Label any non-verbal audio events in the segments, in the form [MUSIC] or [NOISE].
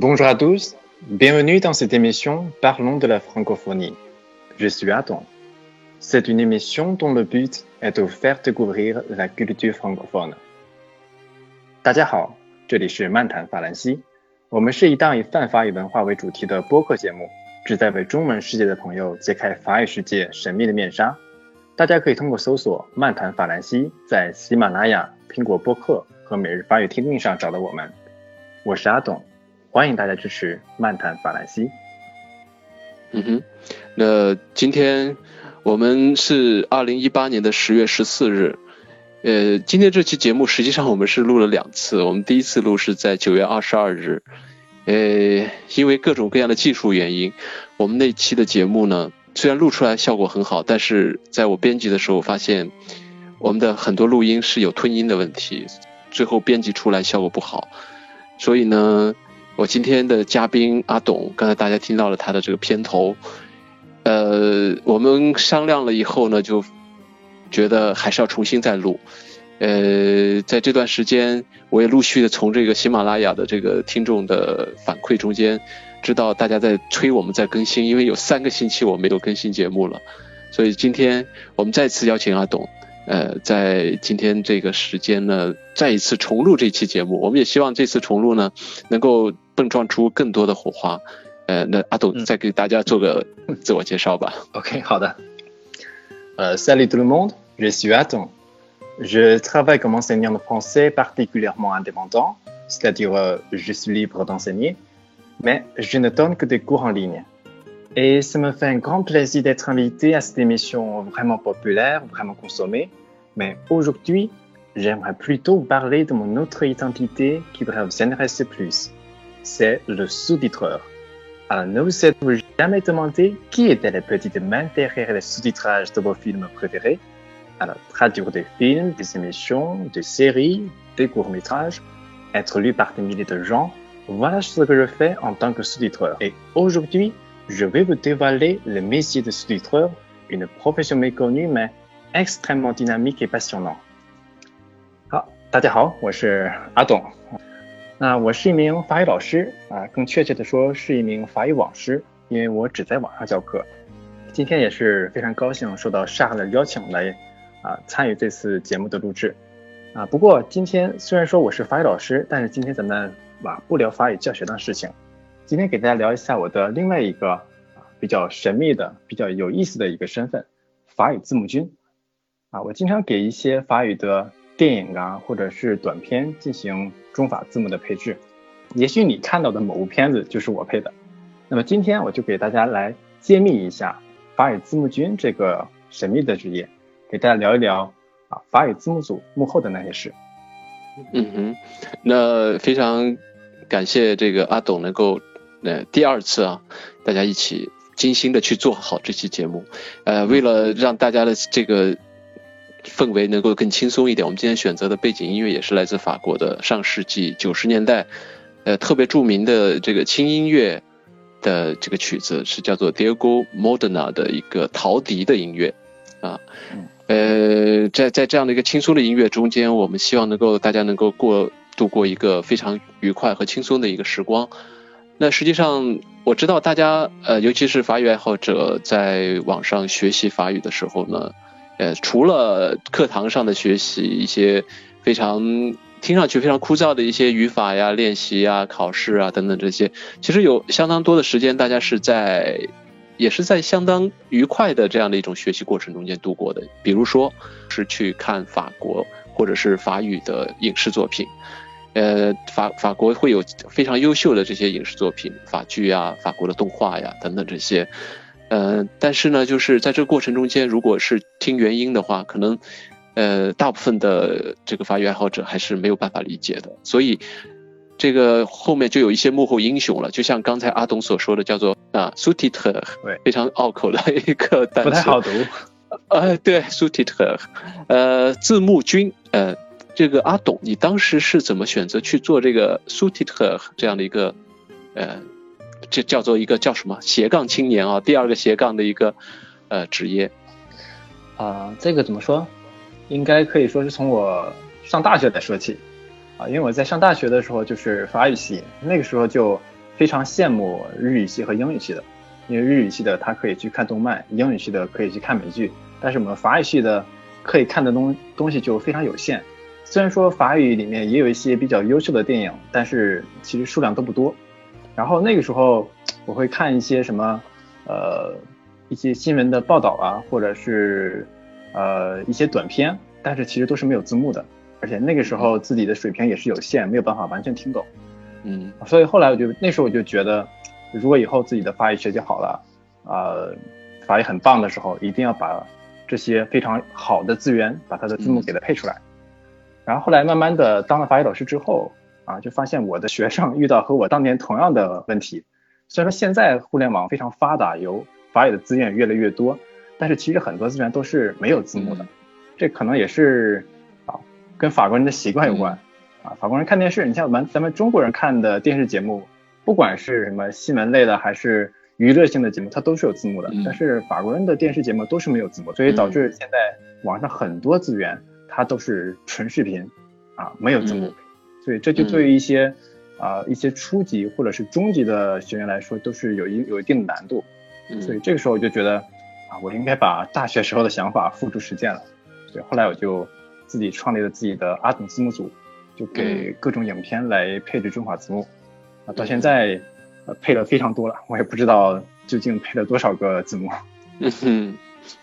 Bonjour à tous, bienvenue dans cette émission Parlons de la francophonie. Je suis Adam. C'est une émission dont le but est de faire découvrir la culture francophone. 大家好，这里是漫谈法兰西，我们是一档以泛法语文化为主题的播客节目，旨在为中文世界的朋友揭开法语世界神秘的面纱。大家可以通过搜索“漫谈法兰西”在喜马拉雅、苹果播客和每日法语听力上找到我们。我是阿董。欢迎大家支持漫谈法兰西。嗯哼，那今天我们是二零一八年的十月十四日。呃，今天这期节目实际上我们是录了两次。我们第一次录是在九月二十二日。呃，因为各种各样的技术原因，我们那期的节目呢，虽然录出来效果很好，但是在我编辑的时候发现，我们的很多录音是有吞音的问题，最后编辑出来效果不好。所以呢。我今天的嘉宾阿董，刚才大家听到了他的这个片头，呃，我们商量了以后呢，就觉得还是要重新再录。呃，在这段时间，我也陆续的从这个喜马拉雅的这个听众的反馈中间，知道大家在催我们在更新，因为有三个星期我没有更新节目了，所以今天我们再次邀请阿董。呃，在今天这个时间呢，再一次重录这期节目，我们也希望这次重录呢，能够 蹦撞出更多的火花。呃，那阿董再给大家做个自我介绍吧。OK，[LAUGHS] 好的。呃，Salut tout le monde，je suis Adam，je travaille comme enseignant de français particulièrement indépendant, c'est-à-dire je suis libre d'enseigner, mais je ne donne que des cours en ligne. Et ça me fait un grand plaisir d'être invité à cette émission vraiment populaire, vraiment consommée. Mais aujourd'hui, j'aimerais plutôt parler de mon autre identité qui devrait vous intéresser plus. C'est le sous-titreur. Alors, ne vous êtes-vous jamais demandé qui était la petite main derrière les sous-titrages de vos films préférés Alors, traduire des films, des émissions, des séries, des courts-métrages, être lu par des milliers de gens, voilà ce que je fais en tant que sous-titreur. Et aujourd'hui, je vais vous dévoiler le métier de sous-titreur, une profession méconnue mais extrêmement dynamique et passionnante. 好，大家好，我是阿董。 那我是一名法语老师啊，更确切的说是一名法语网师，因为我只在网上教课。今天也是非常高兴受到沙的邀请来啊参与这次节目的录制啊。不过今天虽然说我是法语老师，但是今天咱们啊不聊法语教学的事情。今天给大家聊一下我的另外一个啊比较神秘的、比较有意思的一个身份——法语字幕君。啊，我经常给一些法语的电影啊，或者是短片进行中法字幕的配置。也许你看到的某部片子就是我配的。那么今天我就给大家来揭秘一下法语字幕君这个神秘的职业，给大家聊一聊啊法语字幕组幕后的那些事。嗯哼，那非常感谢这个阿董能够。呃第二次啊，大家一起精心的去做好这期节目，呃，为了让大家的这个氛围能够更轻松一点，我们今天选择的背景音乐也是来自法国的上世纪九十年代，呃，特别著名的这个轻音乐的这个曲子是叫做 Diego Modena 的一个陶笛的音乐，啊，呃，在在这样的一个轻松的音乐中间，我们希望能够大家能够过度过一个非常愉快和轻松的一个时光。那实际上，我知道大家，呃，尤其是法语爱好者，在网上学习法语的时候呢，呃，除了课堂上的学习一些非常听上去非常枯燥的一些语法呀、练习呀、考试啊等等这些，其实有相当多的时间，大家是在，也是在相当愉快的这样的一种学习过程中间度过的。比如说，是去看法国或者是法语的影视作品。呃，法法国会有非常优秀的这些影视作品，法剧呀、法国的动画呀等等这些。呃，但是呢，就是在这个过程中间，如果是听原音的话，可能呃大部分的这个法语爱好者还是没有办法理解的。所以这个后面就有一些幕后英雄了，就像刚才阿东所说的，叫做啊 s u t i t e r，非常拗口的一个单词，不太好读。[LAUGHS] 呃，对 s u t i t e r 呃，字幕君，呃。这个阿董，你当时是怎么选择去做这个 s u t i t e r 这样的一个，呃，这叫做一个叫什么斜杠青年啊？第二个斜杠的一个呃职业啊，这个怎么说？应该可以说是从我上大学来说起啊，因为我在上大学的时候就是法语系，那个时候就非常羡慕日语系和英语系的，因为日语系的他可以去看动漫，英语系的可以去看美剧，但是我们法语系的可以看的东东西就非常有限。虽然说法语里面也有一些比较优秀的电影，但是其实数量都不多。然后那个时候我会看一些什么，呃，一些新闻的报道啊，或者是呃一些短片，但是其实都是没有字幕的。而且那个时候自己的水平也是有限，没有办法完全听懂。嗯，所以后来我就那时候我就觉得，如果以后自己的法语学习好了，呃，法语很棒的时候，一定要把这些非常好的资源，把它的字幕给它配出来。然后后来慢慢的当了法语老师之后，啊，就发现我的学生遇到和我当年同样的问题。虽然说现在互联网非常发达，有法语的资源越来越多，但是其实很多资源都是没有字幕的。这可能也是啊。跟法国人的习惯有关，啊，法国人看电视，你像我们咱们中国人看的电视节目，不管是什么新闻类的还是娱乐性的节目，它都是有字幕的。但是法国人的电视节目都是没有字幕，所以导致现在网上很多资源它都是纯视频，啊，没有字幕。所以这就对于一些啊一些初级或者是中级的学员来说，都是有一有一定的难度。所以这个时候我就觉得啊，我应该把大学时候的想法付诸实践了。所以后来我就。自己创立了自己的阿董字幕组，就给各种影片来配置中华字幕，啊，到现在呃配了非常多了，我也不知道究竟配了多少个字幕。[LAUGHS] 嗯哼。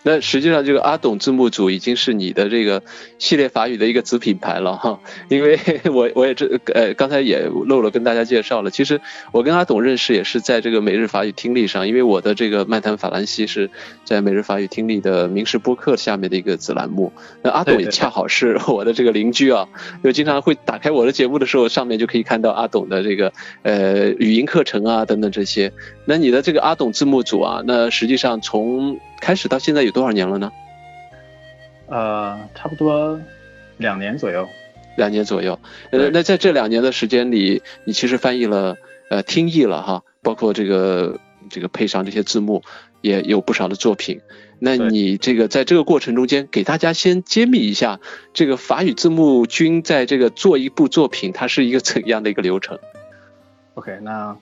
那实际上，这个阿董字幕组已经是你的这个系列法语的一个子品牌了哈。因为 [LAUGHS] 我我也这呃刚才也漏了跟大家介绍了，其实我跟阿董认识也是在这个每日法语听力上，因为我的这个漫谈法兰西是在每日法语听力的名师播客下面的一个子栏目。那阿董也恰好是我的这个邻居啊，就经常会打开我的节目的时候，上面就可以看到阿董的这个呃语音课程啊等等这些。那你的这个阿董字幕组啊，那实际上从开始到现在有多少年了呢？呃，差不多两年左右。两年左右。呃，那在这两年的时间里，你其实翻译了呃听译了哈，包括这个这个配上这些字幕，也有不少的作品。那你这个在这个过程中间，给大家先揭秘一下，这个法语字幕君在这个做一部作品，它是一个怎样的一个流程？OK，那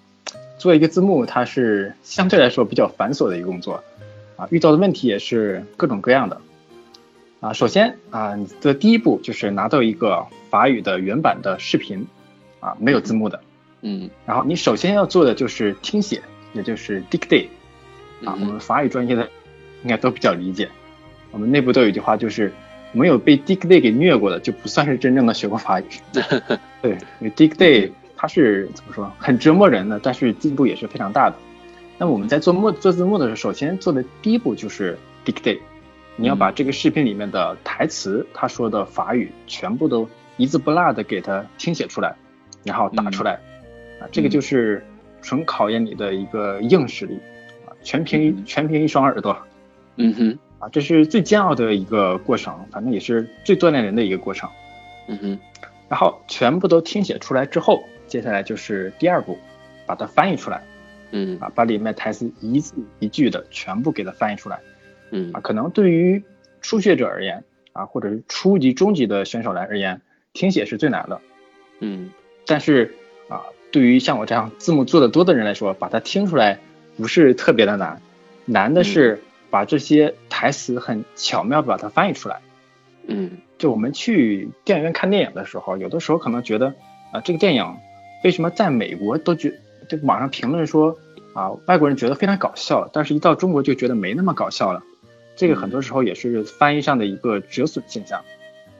做一个字幕，它是相对来说比较繁琐的一个工作。啊，遇到的问题也是各种各样的。啊，首先啊，你的第一步就是拿到一个法语的原版的视频，啊，没有字幕的。嗯。然后你首先要做的就是听写，也就是 dictate。啊，我们法语专业的应该都比较理解。我们内部都有一句话，就是没有被 dictate 给虐过的，就不算是真正的学过法语。[LAUGHS] 对，因为 dictate 它是怎么说，很折磨人的，但是进步也是非常大的。那我们在做幕做字幕的时候，首先做的第一步就是 dictate，你要把这个视频里面的台词，他说的法语全部都一字不落的给他听写出来，然后打出来，啊，这个就是纯考验你的一个硬实力，啊，全凭全凭一双耳朵，嗯哼，啊，这是最煎熬的一个过程，反正也是最锻炼人的一个过程，嗯哼，然后全部都听写出来之后，接下来就是第二步，把它翻译出来。嗯啊，把里面台词一字一句的全部给它翻译出来。嗯啊，可能对于初学者而言啊，或者是初级、中级的选手来而言，听写是最难的。嗯，但是啊，对于像我这样字幕做的多的人来说，把它听出来不是特别的难，难的是把这些台词很巧妙把它翻译出来。嗯，就我们去电影院看电影的时候，有的时候可能觉得啊，这个电影为什么在美国都觉这个网上评论说。啊，外国人觉得非常搞笑，但是一到中国就觉得没那么搞笑了。这个很多时候也是翻译上的一个折损现象。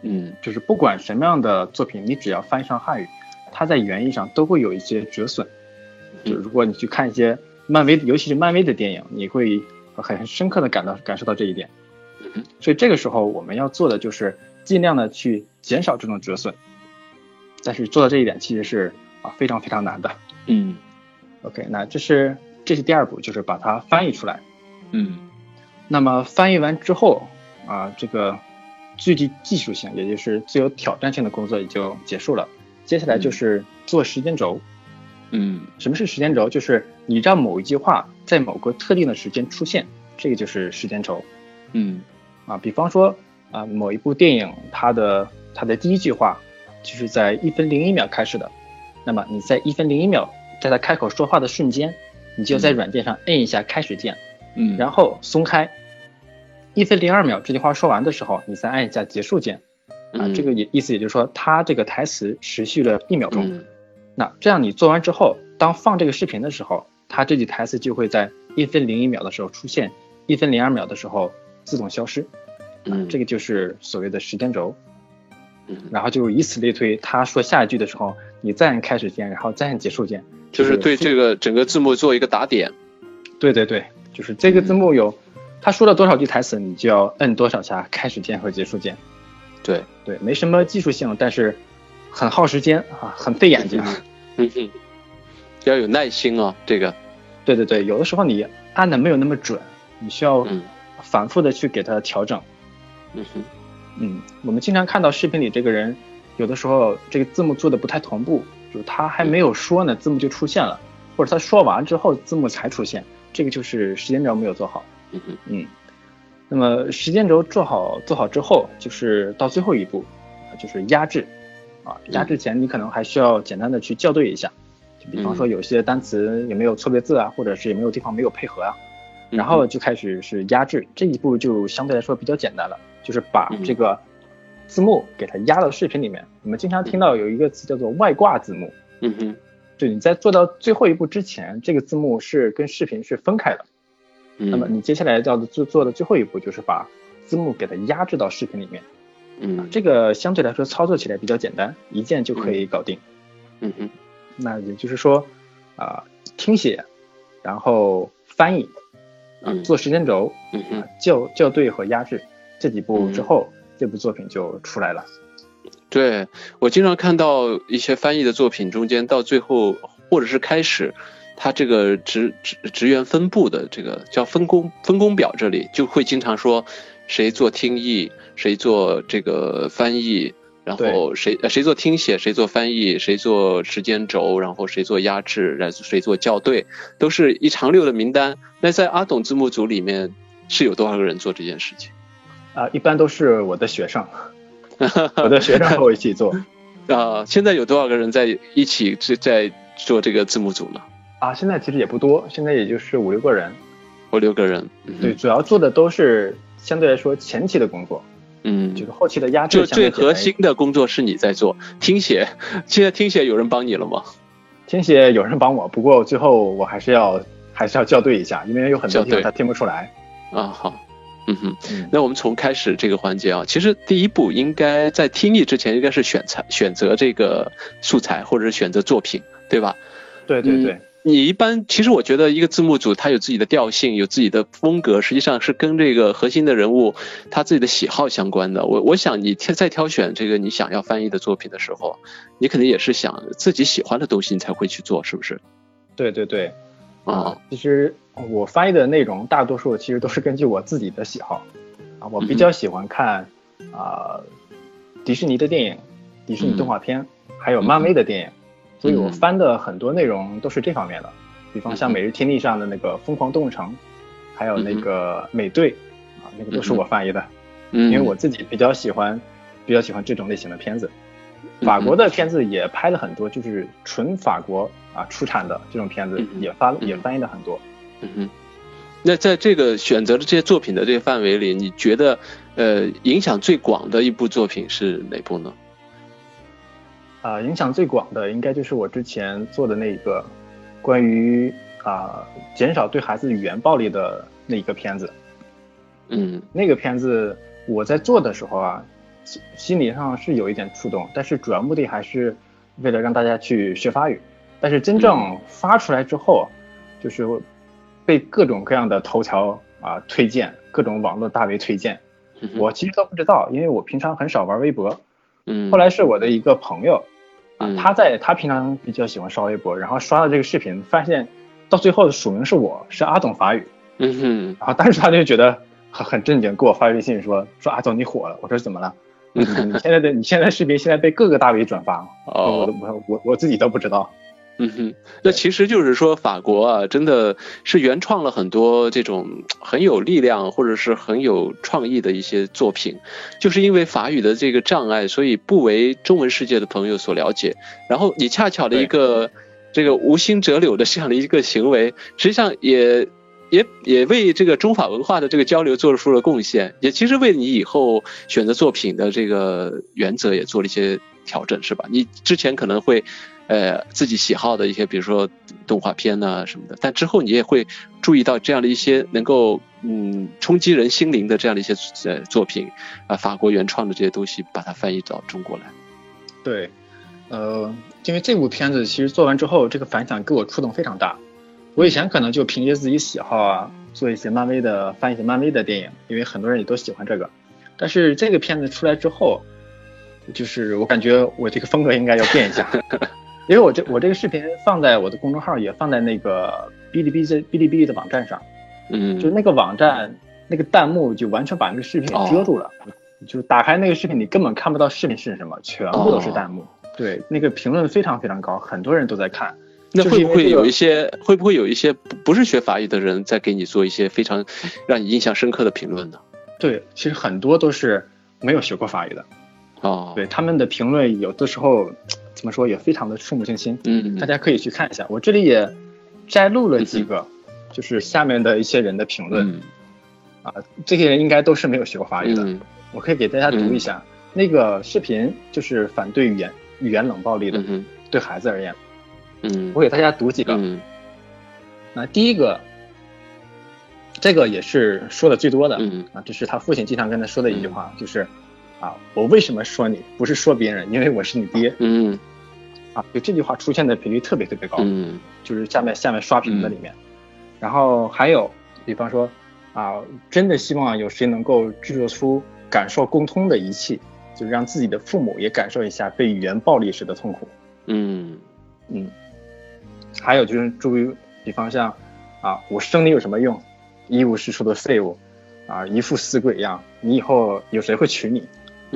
嗯，就是不管什么样的作品，你只要翻译上汉语，它在原意上都会有一些折损。就如果你去看一些漫威，尤其是漫威的电影，你会很深刻的感到感受到这一点。所以这个时候我们要做的就是尽量的去减少这种折损。但是做到这一点其实是啊非常非常难的。嗯。OK，那这是这是第二步，就是把它翻译出来。嗯，那么翻译完之后啊，这个具体技术性，也就是最有挑战性的工作也就结束了。接下来就是做时间轴。嗯，什么是时间轴？就是你让某一句话在某个特定的时间出现，这个就是时间轴。嗯，啊，比方说啊，某一部电影它的它的第一句话就是在一分零一秒开始的，那么你在一分零一秒。在他开口说话的瞬间，你就在软件上摁一下开始键，嗯，然后松开。一分零二秒这句话说完的时候，你再按一下结束键。啊，这个也意思也就是说，他这个台词持续了一秒钟。那这样你做完之后，当放这个视频的时候，他这句台词就会在一分零一秒的时候出现，一分零二秒的时候自动消失。嗯，这个就是所谓的时间轴。嗯，然后就以此类推，他说下一句的时候，你再按开始键，然后再按结束键，就是对这个整个字幕做一个打点。对对对，就是这个字幕有他说了多少句台词，你就要摁多少下开始键和结束键。对对，没什么技术性，但是很耗时间啊，很费眼睛。嗯哼，要有耐心啊，这个。对对对，有的时候你按的没有那么准，你需要反复的去给它调整。嗯哼，嗯，我们经常看到视频里这个人，有的时候这个字幕做的不太同步，就他还没有说呢，字幕就出现了，或者他说完之后字幕才出现，这个就是时间轴没有做好。嗯哼，嗯。那么时间轴做好做好之后，就是到最后一步，就是压制，啊，压制前你可能还需要简单的去校对一下，就比方说有些单词有没有错别字啊，或者是有没有地方没有配合啊，然后就开始是压制，这一步就相对来说比较简单了，就是把这个字幕给它压到视频里面。我们经常听到有一个词叫做外挂字幕，嗯哼，就你在做到最后一步之前，这个字幕是跟视频是分开的。那么你接下来要做做的最后一步就是把字幕给它压制到视频里面，嗯，这个相对来说操作起来比较简单，一键就可以搞定。嗯。哼，那也就是说，啊，听写，然后翻译，嗯，做时间轴，嗯哼，校校对和压制这几步之后，这部作品就出来了。对我经常看到一些翻译的作品中间到最后或者是开始。他这个职职职员分布的这个叫分工分工表，这里就会经常说谁做听译，谁做这个翻译，然后谁谁做听写，谁做翻译，谁做时间轴，然后谁做压制，然后谁做校对，都是一长溜的名单。那在阿董字幕组里面是有多少个人做这件事情？啊，一般都是我的学生，我的学生和我一起做。[LAUGHS] 啊，现在有多少个人在一起在在做这个字幕组呢？啊，现在其实也不多，现在也就是五六个人，五六个人。对，主要做的都是相对来说前期的工作，嗯，就是后期的压制。就最核心的工作是你在做听写，现在听写有人帮你了吗？[LAUGHS] 听写有人帮我，不过最后我还是要还是要校对一下，因为有很多地方他听不出来。啊，好，嗯哼，那我们从开始这个环节啊，其实第一步应该在听力之前应该是选材选择这个素材或者是选择作品，对吧？对对对。你一般其实我觉得一个字幕组它有自己的调性，有自己的风格，实际上是跟这个核心的人物他自己的喜好相关的。我我想你挑在挑选这个你想要翻译的作品的时候，你肯定也是想自己喜欢的东西你才会去做，是不是？对对对，啊，其实我翻译的内容大多数其实都是根据我自己的喜好。啊，我比较喜欢看啊迪士尼的电影、迪士尼动画片，还有漫威的电影。所以我翻的很多内容都是这方面的，比方像每日天地上的那个《疯狂动物城》，还有那个美队啊，那个都是我翻译的，因为我自己比较喜欢，比较喜欢这种类型的片子。法国的片子也拍了很多，就是纯法国啊出产的这种片子也发也翻译了很多。嗯哼，那在这个选择的这些作品的这个范围里，你觉得呃影响最广的一部作品是哪部呢？啊，影响最广的应该就是我之前做的那个关于啊减少对孩子语言暴力的那一个片子。嗯，那个片子我在做的时候啊，心理上是有一点触动，但是主要目的还是为了让大家去学法语。但是真正发出来之后，就是被各种各样的头条啊推荐，各种网络大 V 推荐，我其实都不知道，因为我平常很少玩微博。嗯，后来是我的一个朋友。啊，他在他平常比较喜欢刷微博，然后刷到这个视频，发现到最后的署名是我，是阿董法语，嗯哼，然后当时他就觉得很很震惊，给我发微信说说阿总你火了，我说怎么了？你现在的你现在视频现在被各个大 V 转发，哦，我我我我自己都不知道。嗯哼，那其实就是说，法国啊，真的是原创了很多这种很有力量或者是很有创意的一些作品，就是因为法语的这个障碍，所以不为中文世界的朋友所了解。然后你恰巧的一个这个无心折柳的这样的一个行为，实际上也也也为这个中法文化的这个交流做出了贡献，也其实为你以后选择作品的这个原则也做了一些调整，是吧？你之前可能会。呃，自己喜好的一些，比如说动画片呐什么的，但之后你也会注意到这样的一些能够嗯冲击人心灵的这样的一些呃作品啊，法国原创的这些东西，把它翻译到中国来。对，呃，因为这部片子其实做完之后，这个反响给我触动非常大。我以前可能就凭借自己喜好啊，做一些漫威的翻译一些漫威的电影，因为很多人也都喜欢这个。但是这个片子出来之后，就是我感觉我这个风格应该要变一下。[LAUGHS] 因为我这我这个视频放在我的公众号，也放在那个哔哩哔哩哔哩哔哩的网站上，嗯，就那个网站那个弹幕就完全把那个视频给遮住了，就打开那个视频你根本看不到视频是什么，全部都是弹幕。对，那个评论非常非常高，很多人都在看。那会不会有一些会不会有一些不是学法语的人在给你做一些非常让你印象深刻的评论呢？对，其实很多都是没有学过法语的。哦，对，他们的评论有的时候。[TSK] 怎么说也非常的触目惊心，嗯，大家可以去看一下。我这里也摘录了几个，就是下面的一些人的评论，啊，这些人应该都是没有学过法语的，我可以给大家读一下。那个视频就是反对语言语言冷暴力的，对孩子而言，嗯，我给大家读几个。那第一个，这个也是说的最多的，啊，这是他父亲经常跟他说的一句话，就是。啊，我为什么说你？不是说别人，因为我是你爹。嗯，啊，就这句话出现的频率特别特别高。嗯，就是下面下面刷屏的里面，然后还有，比方说，啊，真的希望有谁能够制作出感受共通的仪器，就是让自己的父母也感受一下被语言暴力时的痛苦。嗯嗯，还有就是注意，比方像，啊，我生你有什么用？一无是处的废物，啊，一副死鬼样，你以后有谁会娶你？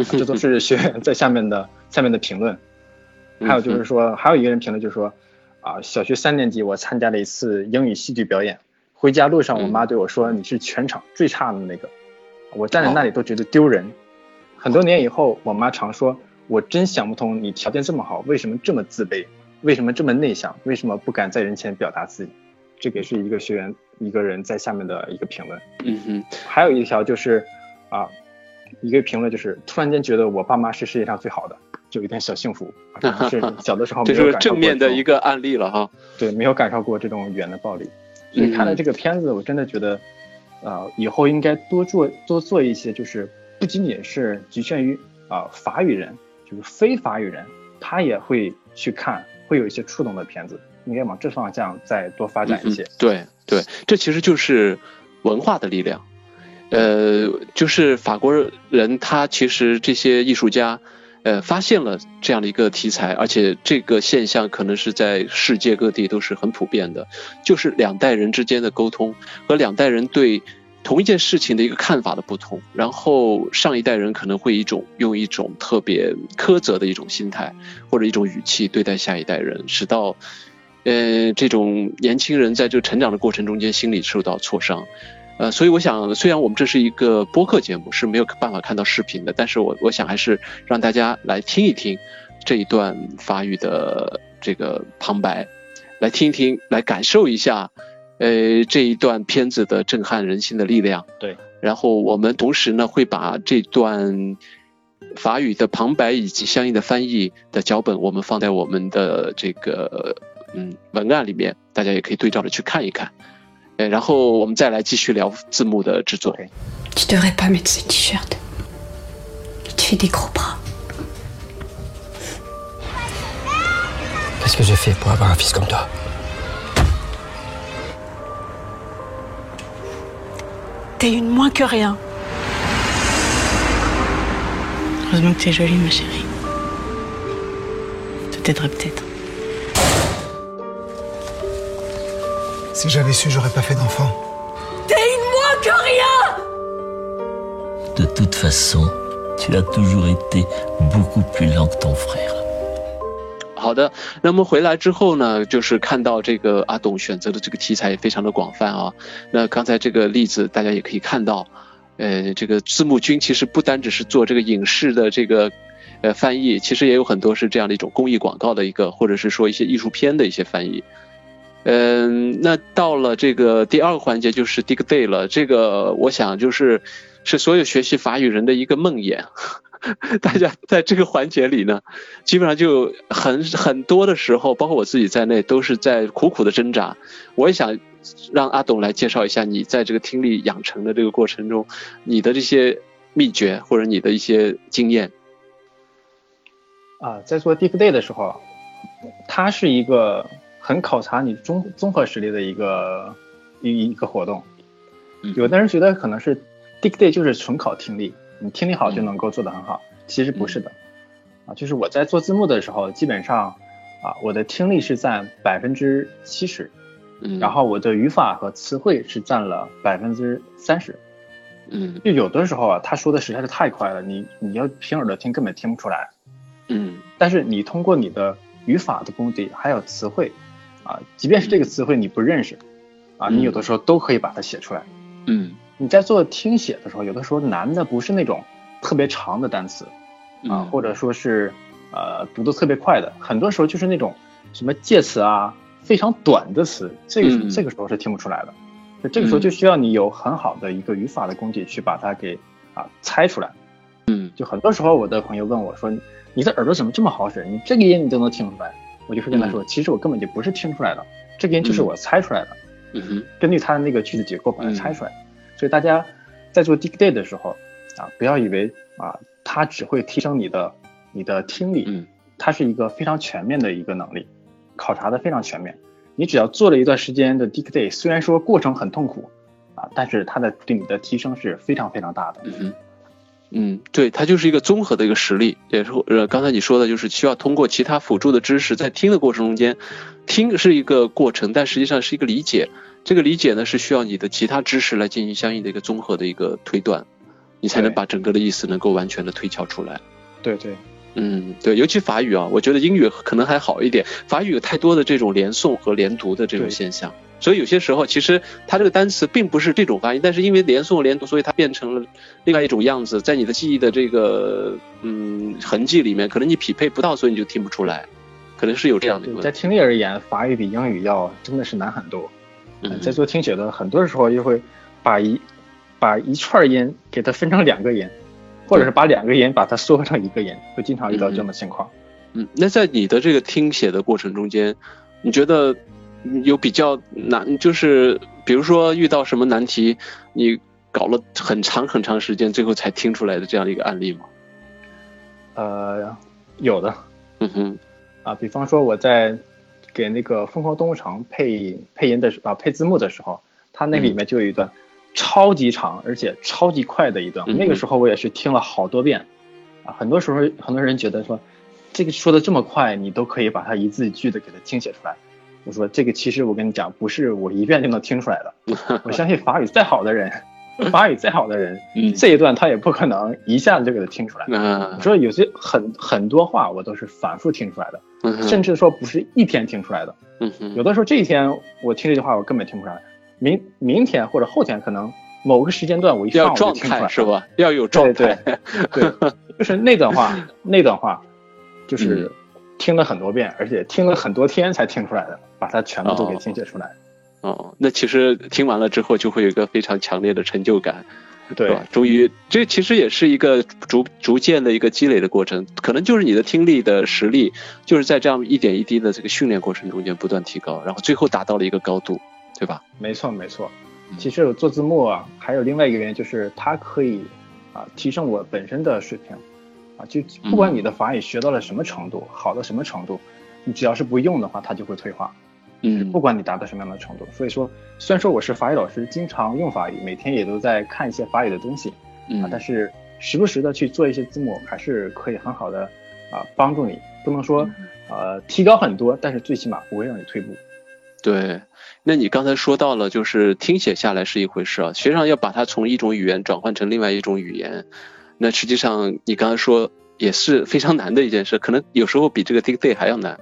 这都是学员在下面的下面的评论，还有就是说，还有一个人评论就是说，啊，小学三年级我参加了一次英语戏剧表演，回家路上我妈对我说你是全场最差的那个，我站在那里都觉得丢人。很多年以后，我妈常说，我真想不通你条件这么好，为什么这么自卑，为什么这么内向，为什么不敢在人前表达自己？这个也是一个学员一个人在下面的一个评论。嗯哼，还有一条就是啊。一个评论就是突然间觉得我爸妈是世界上最好的，就有点小幸福。[LAUGHS] 是小的时候没有这是正面的一个案例了哈。对，没有感受过这种语言的暴力。所以看了这个片子，我真的觉得，呃，以后应该多做多做一些，就是不仅仅是局限于啊法语人，就是非法语人，他也会去看，会有一些触动的片子，应该往这方向再多发展一些。对对，这其实就是文化的力量。呃，就是法国人，他其实这些艺术家，呃，发现了这样的一个题材，而且这个现象可能是在世界各地都是很普遍的，就是两代人之间的沟通和两代人对同一件事情的一个看法的不同，然后上一代人可能会一种用一种特别苛责的一种心态或者一种语气对待下一代人，使到呃这种年轻人在这个成长的过程中间心理受到挫伤。呃，所以我想，虽然我们这是一个播客节目，是没有办法看到视频的，但是我我想还是让大家来听一听这一段法语的这个旁白，来听一听，来感受一下，呃，这一段片子的震撼人心的力量。对。然后我们同时呢，会把这段法语的旁白以及相应的翻译的脚本，我们放在我们的这个嗯文案里面，大家也可以对照着去看一看。然后我们再来继续聊字幕的制作。Tu devrais pas mettre ce t-shirt. Tu fais des gros bras. Qu'est-ce que j'ai fait pour avoir un fils comme toi T'es une moins que rien. Heureusement que t'es jolie, ma chérie. Ça t'aiderait peut-être. Si j'avais su, j'aurais pas fait d'enfant. T'es une moins que rien De toute façon, tu as toujours été beaucoup plus lent que ton frère. 好的，那么回来之后呢，就是看到这个阿董选择的这个题材也非常的广泛啊。那刚才这个例子大家也可以看到，呃，这个字幕君其实不单只是做这个影视的这个呃翻译，其实也有很多是这样的一种公益广告的一个，或者是说一些艺术片的一些翻译。嗯，那到了这个第二个环节就是 dig day 了，这个我想就是是所有学习法语人的一个梦魇。[LAUGHS] 大家在这个环节里呢，基本上就很很多的时候，包括我自己在内，都是在苦苦的挣扎。我也想让阿董来介绍一下你在这个听力养成的这个过程中，你的这些秘诀或者你的一些经验。啊，在做 dig day 的时候，它是一个很考察你综综合实力的一个一一个活动。有的人觉得可能是 dig day 就是纯考听力。你听力好就能够做得很好，其实不是的，啊，就是我在做字幕的时候，基本上啊，我的听力是占百分之七十，嗯，然后我的语法和词汇是占了百分之三十，嗯，就有的时候啊，他说的实在是太快了，你你要凭耳朵听根本听不出来，嗯，但是你通过你的语法的功底还有词汇，啊，即便是这个词汇你不认识，啊，你有的时候都可以把它写出来，嗯。你在做听写的时候，有的时候难的不是那种特别长的单词啊，或者说是呃读的特别快的，很多时候就是那种什么介词啊非常短的词，这个这个时候是听不出来的。就这个时候就需要你有很好的一个语法的功底去把它给啊猜出来。嗯，就很多时候我的朋友问我说，你的耳朵怎么这么好使？你这个音你都能听出来？我就会跟他说，其实我根本就不是听出来的，这个音就是我猜出来的。嗯哼，根据他的那个句子结构把它猜出来。所以大家在做 day 的时候啊，不要以为啊，它只会提升你的你的听力，嗯，它是一个非常全面的一个能力，考察的非常全面。你只要做了一段时间的 day，虽然说过程很痛苦啊，但是它的对你的提升是非常非常大的。嗯嗯，对，它就是一个综合的一个实力，也是呃刚才你说的，就是需要通过其他辅助的知识，在听的过程中间，听是一个过程，但实际上是一个理解。这个理解呢，是需要你的其他知识来进行相应的一个综合的一个推断，你才能把整个的意思能够完全的推敲出来。对对，嗯，对，尤其法语啊，我觉得英语可能还好一点，法语有太多的这种连诵和连读的这种现象，所以有些时候其实它这个单词并不是这种发音，但是因为连诵连读，所以它变成了另外一种样子，在你的记忆的这个嗯痕迹里面，可能你匹配不到，所以你就听不出来，可能是有这样的一个。在听力而言，法语比英语要真的是难很多。嗯在做听写的很多时候，就会把一把一串音给它分成两个音，或者是把两个音把它缩成一个音，会经常遇到这样的情况。嗯，那在你的这个听写的过程中间，你觉得有比较难，就是比如说遇到什么难题，你搞了很长很长时间，最后才听出来的这样一个案例吗？呃，有的。嗯哼。啊，比方说我在。给那个《疯狂动物城》配配音的时啊配字幕的时候，它那里面就有一段超级长而且超级快的一段，那个时候我也是听了好多遍啊。很多时候很多人觉得说这个说的这么快，你都可以把它一字一句的给它听写出来。我说这个其实我跟你讲，不是我一遍就能听出来的。我相信法语再好的人，法语再好的人，[LAUGHS] 这一段他也不可能一下子就给他听出来。你说有些很很多话我都是反复听出来的。甚至说不是一天听出来的，嗯有的时候这一天我听这句话我根本听不出来，明明天或者后天可能某个时间段我一放我就听出来是吧？要有状态，对对，就是那段话，[LAUGHS] 那段话就是听了很多遍，而且听了很多天才听出来的，把它全部都给听写出来。哦，那其实听完了之后就会有一个非常强烈的成就感。对吧？终于，这其实也是一个逐逐渐的一个积累的过程，可能就是你的听力的实力，就是在这样一点一滴的这个训练过程中间不断提高，然后最后达到了一个高度，对吧？没错，没错。其实我做字幕啊，还有另外一个原因就是它可以啊提升我本身的水平啊，就不管你的法语学到了什么程度，好到什么程度，你只要是不用的话，它就会退化。嗯，不管你达到什么样的程度，所以说，虽然说我是法语老师，经常用法语，每天也都在看一些法语的东西，啊，但是时不时的去做一些字幕，还是可以很好的啊帮助你，不能说呃提高很多，但是最起码不会让你退步。对，那你刚才说到了，就是听写下来是一回事啊，实际上要把它从一种语言转换成另外一种语言，那实际上你刚刚说也是非常难的一件事，可能有时候比这个 dig day 还要难。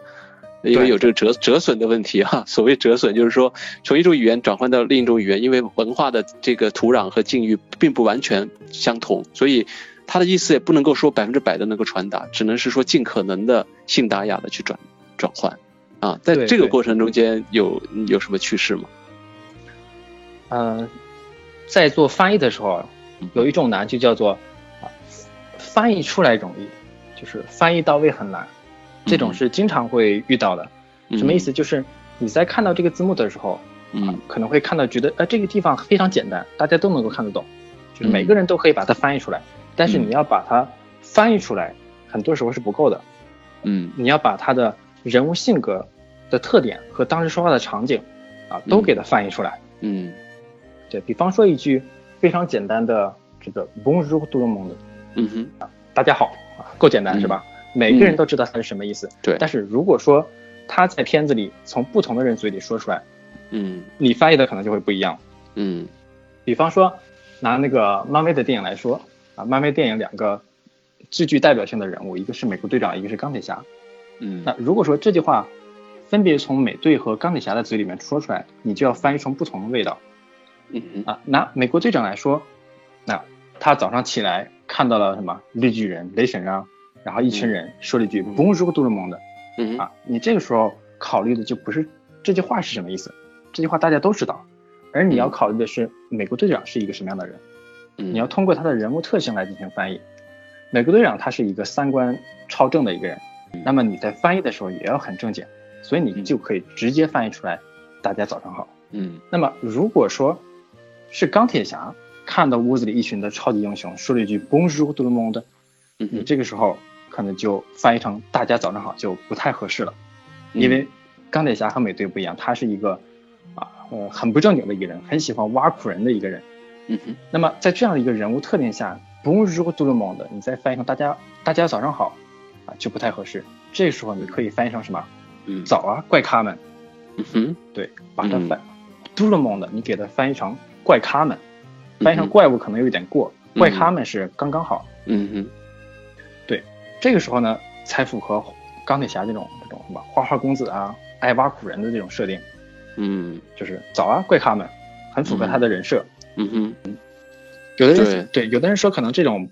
因为有这个折折损的问题哈，所谓折损就是说从一种语言转换到另一种语言，因为文化的这个土壤和境遇并不完全相同，所以他的意思也不能够说百分之百的能够传达，只能是说尽可能的信达雅的去转转换。啊，在这个过程中间有有什么趣事吗？呃，在做翻译的时候，有一种难就叫做啊，翻译出来容易，就是翻译到位很难，这种是经常会遇到的。什么意思？就是你在看到这个字幕的时候，啊嗯，可能会看到觉得，呃，这个地方非常简单，大家都能够看得懂，就是每个人都可以把它翻译出来。但是你要把它翻译出来，很多时候是不够的。嗯你要把他的人物性格的特点和当时说话的场景啊，都给它翻译出来。嗯对比方说一句非常简单的这个 Bonjour tout le monde，嗯哼，大家好啊，够简单是吧？每个人都知道它是什么意思。对但是如果说他在片子里从不同的人嘴里说出来，嗯你翻译的可能就会不一样。嗯比方说拿那个漫威的电影来说啊，漫威电影两个最具代表性的人物，一个是美国队长，一个是钢铁侠。嗯那如果说这句话分别从美队和钢铁侠的嘴里面说出来，你就要翻译成不同的味道嗯哼啊。拿美国队长来说，那他早上起来看到了什么绿巨人、雷神啊，然后一群人说了一句 “Bonjour tout le monde” 嗯。啊，你这个时候考虑的就不是这句话是什么意思，这句话大家都知道，而你要考虑的是美国队长是一个什么样的人，嗯，你要通过他的人物特性来进行翻译。美国队长他是一个三观超正的一个人，那么你在翻译的时候也要很正经，所以你就可以直接翻译出来“大家早上好”。嗯。那么如果说是钢铁侠看到屋子里一群的超级英雄说了一句 “Bonjour tout le monde”，你这个时候可能就翻译成“大家早上好”就不太合适了，嗯因为钢铁侠和美队不一样，他是一个啊呃很不正经的一个人，很喜欢挖苦人的一个人。嗯哼那么在这样的一个人物特点下，Bonjour tout le monde，你再翻译成“大家大家早上好”，啊就不太合适。这时候你可以翻译成什么？嗯早啊，怪咖们。嗯哼对，把它嗯翻 tout le monde，你给它翻译成怪咖们，翻译成怪物可能有一点过，嗯怪咖们是刚刚好。嗯哼。这个时候呢，才符合钢铁侠这种这种什么花花公子啊、爱挖苦人的这种设定，嗯。就是早啊，怪咖们，很符合他的人设。嗯哼。有的人对。有的人说可能这种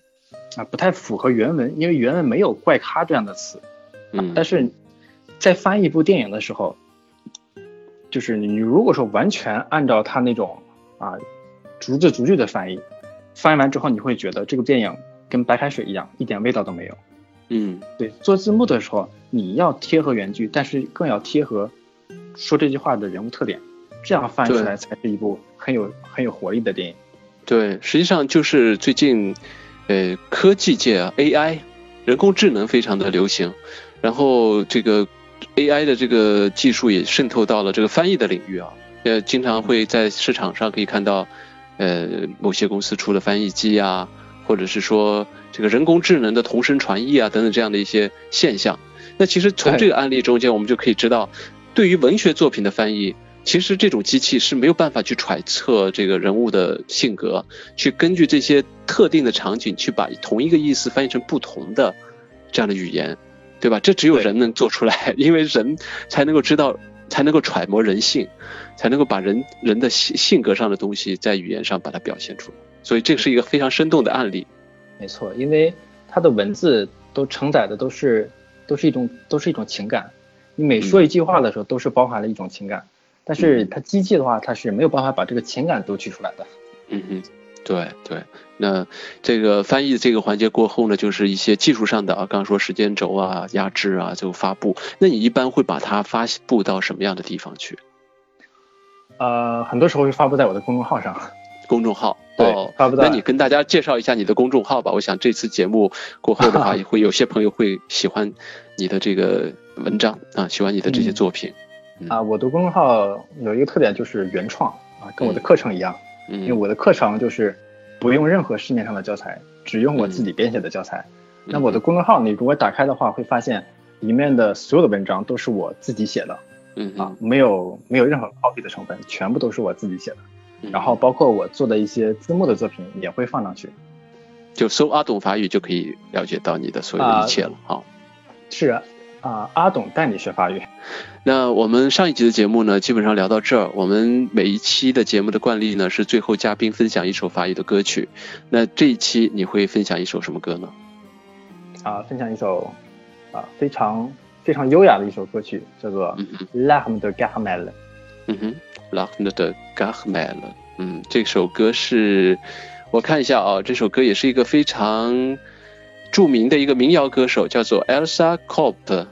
啊不太符合原文，因为原文没有怪咖这样的词。嗯，但是在翻译一部电影的时候，就是你如果说完全按照他那种啊逐字逐句的翻译，翻译完之后你会觉得这个电影跟白开水一样，一点味道都没有。嗯对，做字幕的时候你要贴合原句，但是更要贴合说这句话的人物特点，这样翻译出来才是一部很有很有活力的电影。对，实际上就是最近，呃，科技界啊，AI，人工智能非常的流行，然后这个 AI 的这个技术也渗透到了这个翻译的领域啊，呃，经常会在市场上可以看到，呃，某些公司出的翻译机啊，或者是说这个人工智能的同声传译啊等等这样的一些现象。那其实从这个案例中间，我们就可以知道，对于文学作品的翻译，其实这种机器是没有办法去揣测这个人物的性格，去根据这些特定的场景去把同一个意思翻译成不同的这样的语言，对吧？这只有人能做出来，因为人才能够知道，才能够揣摩人性，才能够把人人的性性格上的东西在语言上把它表现出来。所以这是一个非常生动的案例。没错，因为它的文字都承载的都是都是一种都是一种情感，你每说一句话的时候都是包含了一种情感，但是它机器的话，它是没有办法把这个情感读取出来的。嗯嗯，对对。那这个翻译这个环节过后呢，就是一些技术上的啊，刚刚说时间轴啊、压制啊，就发布。那你一般会把它发布到什么样的地方去？呃，很多时候会发布在我的公众号上。公众号对哦，发布在那你跟大家介绍一下你的公众号吧。我想这次节目过后的话，[LAUGHS] 也会有些朋友会喜欢你的这个文章啊，喜欢你的这些作品。啊，我的公众号有一个特点就是原创啊，跟我的课程一样，因为嗯我的课程就是不用任何市面上的教材，只用我自己编写的教材。那我的公众号你如果打开的话，会发现里面的所有的文章都是我自己写的嗯啊，没有没有任何 copy 的成分，全部都是我自己写的。嗯然后包括我做的一些字幕的作品也会放上去。就搜阿董法语就可以了解到你的所有的一切了。好，是啊，啊，阿董带你学法语。[LAUGHS] 那我们上一集的节目呢，基本上聊到这儿。我们每一期的节目的惯例呢，是最后嘉宾分享一首法语的歌曲。那这一期你会分享一首什么歌呢？啊，分享一首啊非常非常优雅的一首歌曲，叫做《Lahme de Garmel 嗯哼，《Lahme de Garmel 嗯，这首歌是，我看一下啊，这首歌也是一个非常著名的一个民谣歌手，叫做 Elsa Cope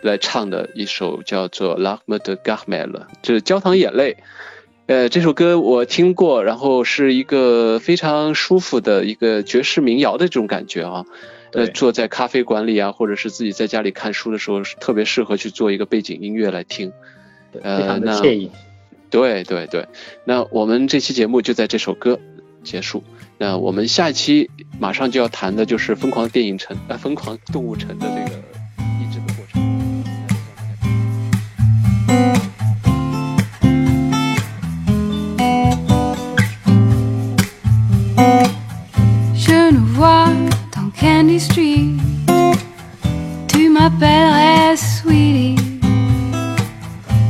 来唱的一首叫做《L'Arme de g a r m e l 就是焦糖眼泪。呃，这首歌我听过，然后是一个非常舒服的一个爵士民谣的这种感觉啊。呃，坐在咖啡馆里啊，或者是自己在家里看书的时候，特别适合去做一个背景音乐来听。呃，那。对对对，那我们这期节目就在这首歌结束。那我们下一期马上就要谈的就是《疯狂电影城》呃，《疯狂动物城》的这个 Tu m'appellerais Sweetie.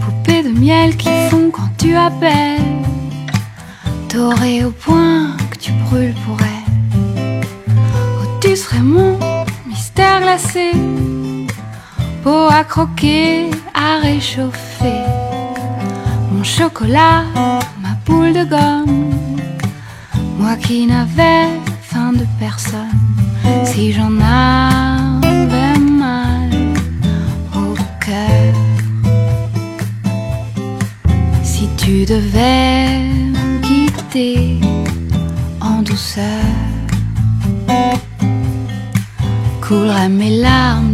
Poupée de miel qui fond quand tu appelles, dorée au point que tu brûles pour elle. Oh, tu serais mon mystère glacé, beau à croquer, à réchauffer. Mon chocolat, ma boule de gomme, moi qui n'avais faim de personne si j'en avais mal au cœur. Si tu devais me quitter en douceur, couleraient mes larmes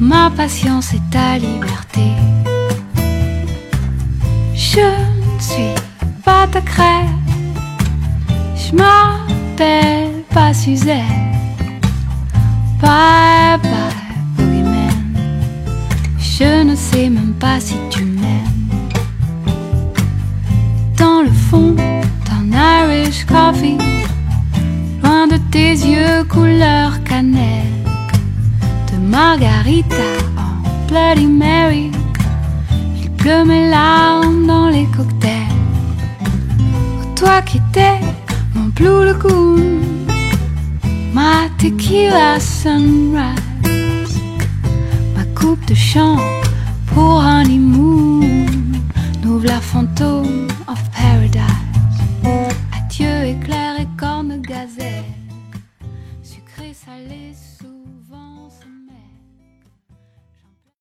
ma patience est ta liberté. Je ne suis pas ta crème, je m'appelle pas Suzette. Bye bye, boogeyman, je ne sais même pas si tu m'aimes. Dans le fond, Irish coffee, loin de tes yeux couleur cannelle, margarita en Bloody Mary. Il pleut mes larmes dans les cocktails. Oh, toi qui t'es mon blue lagoon, ma tequila sunrise, ma coupe de chant pour un honeymoon, nous la fantôme of paradise. Adieu éclair et corne gazelle, sucré salé.